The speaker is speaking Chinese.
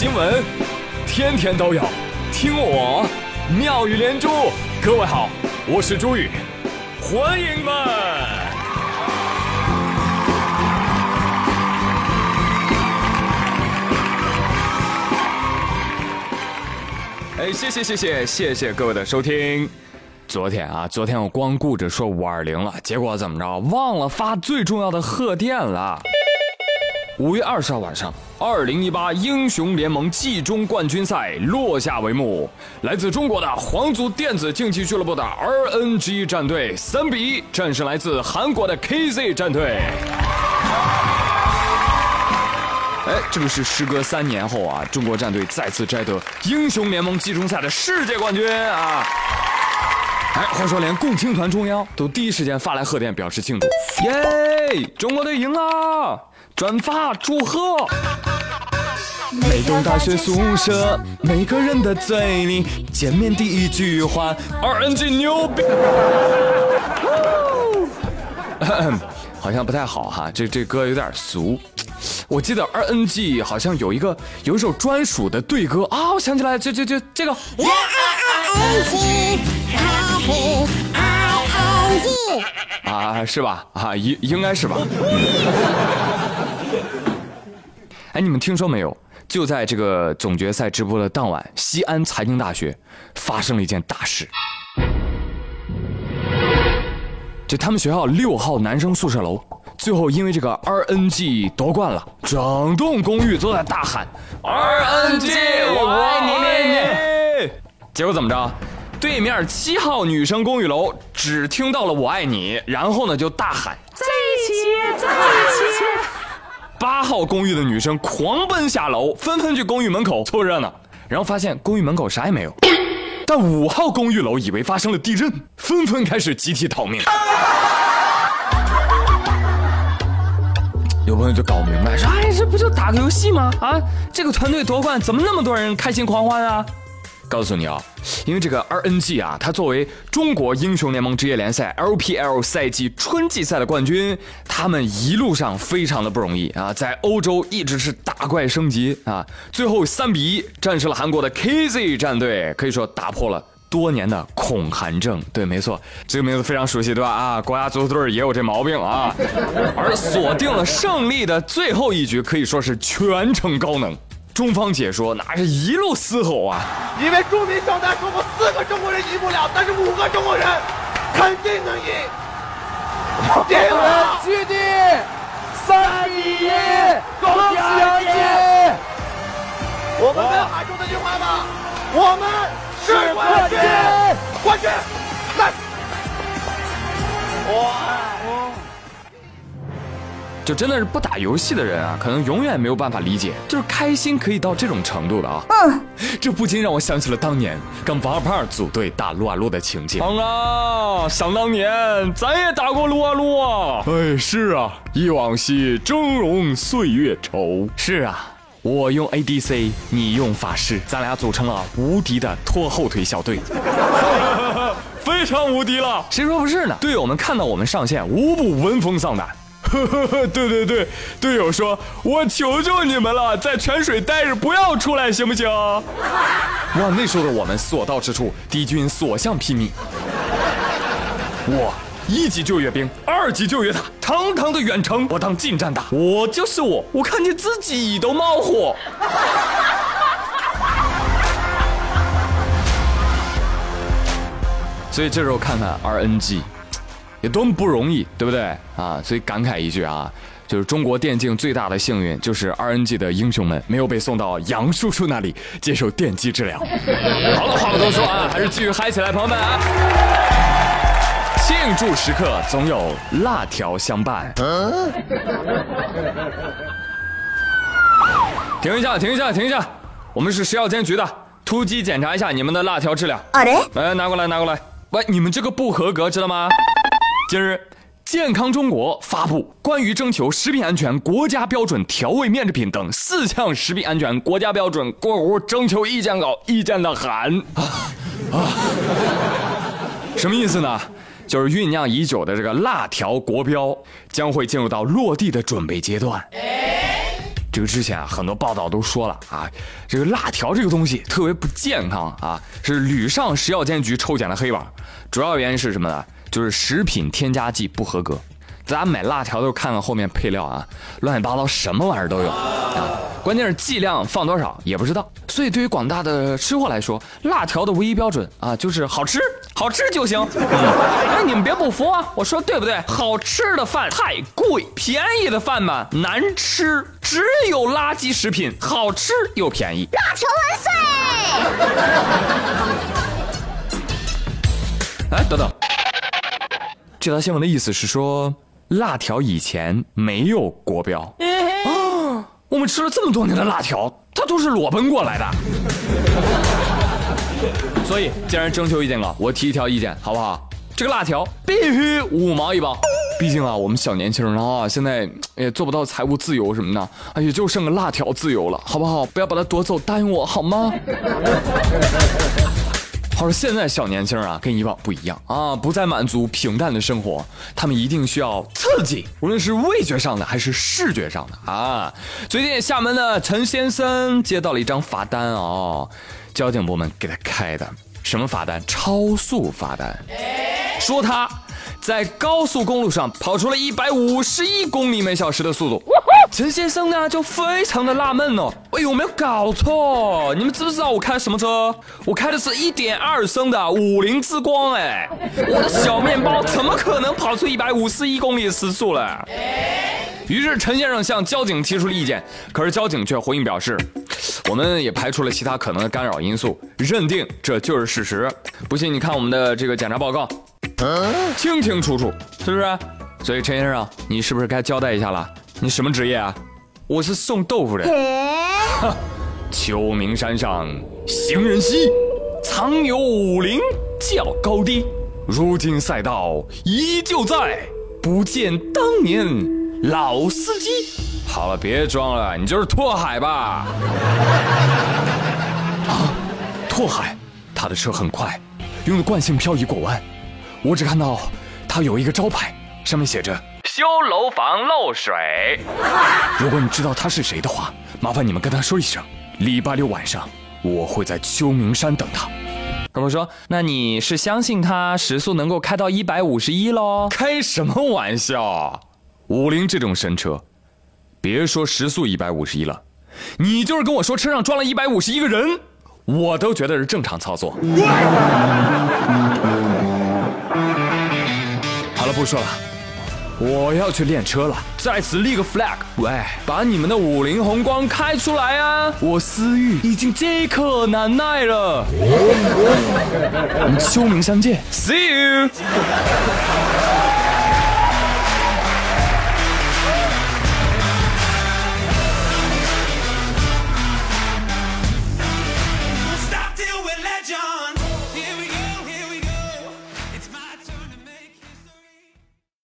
新闻，天天都有，听我妙语连珠。各位好，我是朱宇，欢迎们。哎，谢谢谢谢谢谢各位的收听。昨天啊，昨天我光顾着说五二零了，结果怎么着，忘了发最重要的贺电了。五月二十号晚上，二零一八英雄联盟季中冠军赛落下帷幕。来自中国的皇族电子竞技俱乐部的 RNG 战队三比一战胜来自韩国的 KZ 战队。哎，这个是时隔三年后啊，中国战队再次摘得英雄联盟季中赛的世界冠军啊！哎，话说连共青团中央都第一时间发来贺电表示庆祝，耶！中国队赢了！转发祝贺！每栋大学宿舍，每个人的嘴里，见面第一句话，RNG 牛逼！好像不太好哈，这这歌有点俗。我记得 RNG 好像有一个有一首专属的对歌啊，我想起来，这这这这个。啊，是吧？啊，应应该是吧。哎，你们听说没有？就在这个总决赛直播的当晚，西安财经大学发生了一件大事。就他们学校六号男生宿舍楼，最后因为这个 RNG 夺冠了，整栋公寓都在大喊 RNG 我爱你。结果怎么着？对面七号女生公寓楼只听到了我爱你，然后呢就大喊在一起，在一起。八号公寓的女生狂奔下楼，纷纷去公寓门口凑热闹，然后发现公寓门口啥也没有。但五号公寓楼以为发生了地震，纷纷开始集体逃命。有朋友就搞明白，说：“哎，这不就打个游戏吗？啊，这个团队夺冠，怎么那么多人开心狂欢啊？”告诉你啊，因为这个 RNG 啊，它作为中国英雄联盟职业联赛 LPL 赛季春季赛的冠军，他们一路上非常的不容易啊，在欧洲一直是打怪升级啊，最后三比一战胜了韩国的 KZ 战队，可以说打破了多年的恐韩症。对，没错，这个名字非常熟悉，对吧？啊，国家足球队也有这毛病啊，而锁定了胜利的最后一局，可以说是全程高能。中方解说那是一路嘶吼啊！因为著名小丹说过，四个中国人赢不了，但是五个中国人肯定能赢。敌人基地三比一，恭喜安吉！我们没有喊出这句话吗？我们是冠军，冠军，来！哇！就真的是不打游戏的人啊，可能永远没有办法理解，就是开心可以到这种程度的啊。嗯，这不禁让我想起了当年跟王二胖组队打撸啊撸的情景。啊，想当年咱也打过撸啊撸啊。哎，是啊，忆往昔峥嵘岁月稠。是啊，我用 ADC，你用法师，咱俩组成了无敌的拖后腿小队，非常无敌了。谁说不是呢？队友们看到我们上线，无不闻风丧胆。呵呵呵，对对对，队友说：“我求求你们了，在泉水待着，不要出来，行不行？”哇，那时候的我们所到之处，敌军所向披靡。我一级就阅兵，二级就阅塔，堂堂的远程，我当近战打。我就是我，我看见自己都冒火。所以这时候看看 RNG。也多么不容易，对不对啊？所以感慨一句啊，就是中国电竞最大的幸运，就是 RNG 的英雄们没有被送到杨叔叔那里接受电击治疗。好了，话不多说啊，还是继续嗨起来，朋友们啊！庆祝时刻总有辣条相伴。停一下，停一下，停一下！我们是食药监局的，突击检查一下你们的辣条质量。啊嘞！来，拿过来，拿过来。喂，你们这个不合格，知道吗？近日，健康中国发布关于征求食品安全国家标准调味面制品等四项食品安全国家标准过户征求意见稿意见的函啊啊！什么意思呢？就是酝酿已久的这个辣条国标将会进入到落地的准备阶段。这个之前啊，很多报道都说了啊，这个辣条这个东西特别不健康啊，是屡上食药监局抽检的黑榜。主要原因是什么呢？就是食品添加剂不合格。大家买辣条都看看后面配料啊，乱七八糟什么玩意儿都有啊。关键是剂量放多少也不知道，所以对于广大的吃货来说，辣条的唯一标准啊，就是好吃，好吃就行。哎，你们别不服啊，我说对不对？好吃的饭太贵，便宜的饭嘛难吃，只有垃圾食品好吃又便宜。辣条万岁！哎，等等，这条新闻的意思是说，辣条以前没有国标。我们吃了这么多年的辣条，它都是裸奔过来的。所以，既然征求意见了，我提一条意见，好不好？这个辣条必须五毛一包。毕竟啊，我们小年轻人啊，现在也做不到财务自由什么的，啊，也就剩个辣条自由了，好不好？不要把它夺走，答应我好吗？他说现在小年轻啊，跟以往不一样啊，不再满足平淡的生活，他们一定需要刺激，无论是味觉上的还是视觉上的啊。最近厦门的陈先生接到了一张罚单哦，交警部门给他开的什么罚单？超速罚单，说他。在高速公路上跑出了一百五十一公里每小时的速度，陈先生呢就非常的纳闷哦，哎有没有搞错？你们知不知道我开什么车？我开的是一点二升的五菱之光，哎，我的小面包怎么可能跑出一百五十一公里的时速了？于是陈先生向交警提出了意见，可是交警却回应表示，我们也排除了其他可能的干扰因素，认定这就是事实。不信你看我们的这个检查报告。清清楚楚，是不是？所以陈先生，你是不是该交代一下了？你什么职业啊？我是送豆腐的。哈，秋名山上行人稀，藏有武林较高低。如今赛道依旧在，不见当年老司机。好了，别装了，你就是拓海吧？啊，拓海，他的车很快，用的惯性漂移过弯。我只看到他有一个招牌，上面写着“修楼房漏水”。如果你知道他是谁的话，麻烦你们跟他说一声，礼拜六晚上我会在秋名山等他。他们说：“那你是相信他时速能够开到一百五十一喽？”开什么玩笑！五菱这种神车，别说时速一百五十一了，你就是跟我说车上装了一百五十一个人，我都觉得是正常操作。好了不说了，我要去练车了，在此立个 flag，喂，把你们的五菱宏光开出来啊！我思域已经饥渴难耐了。我们秋名相见，See you。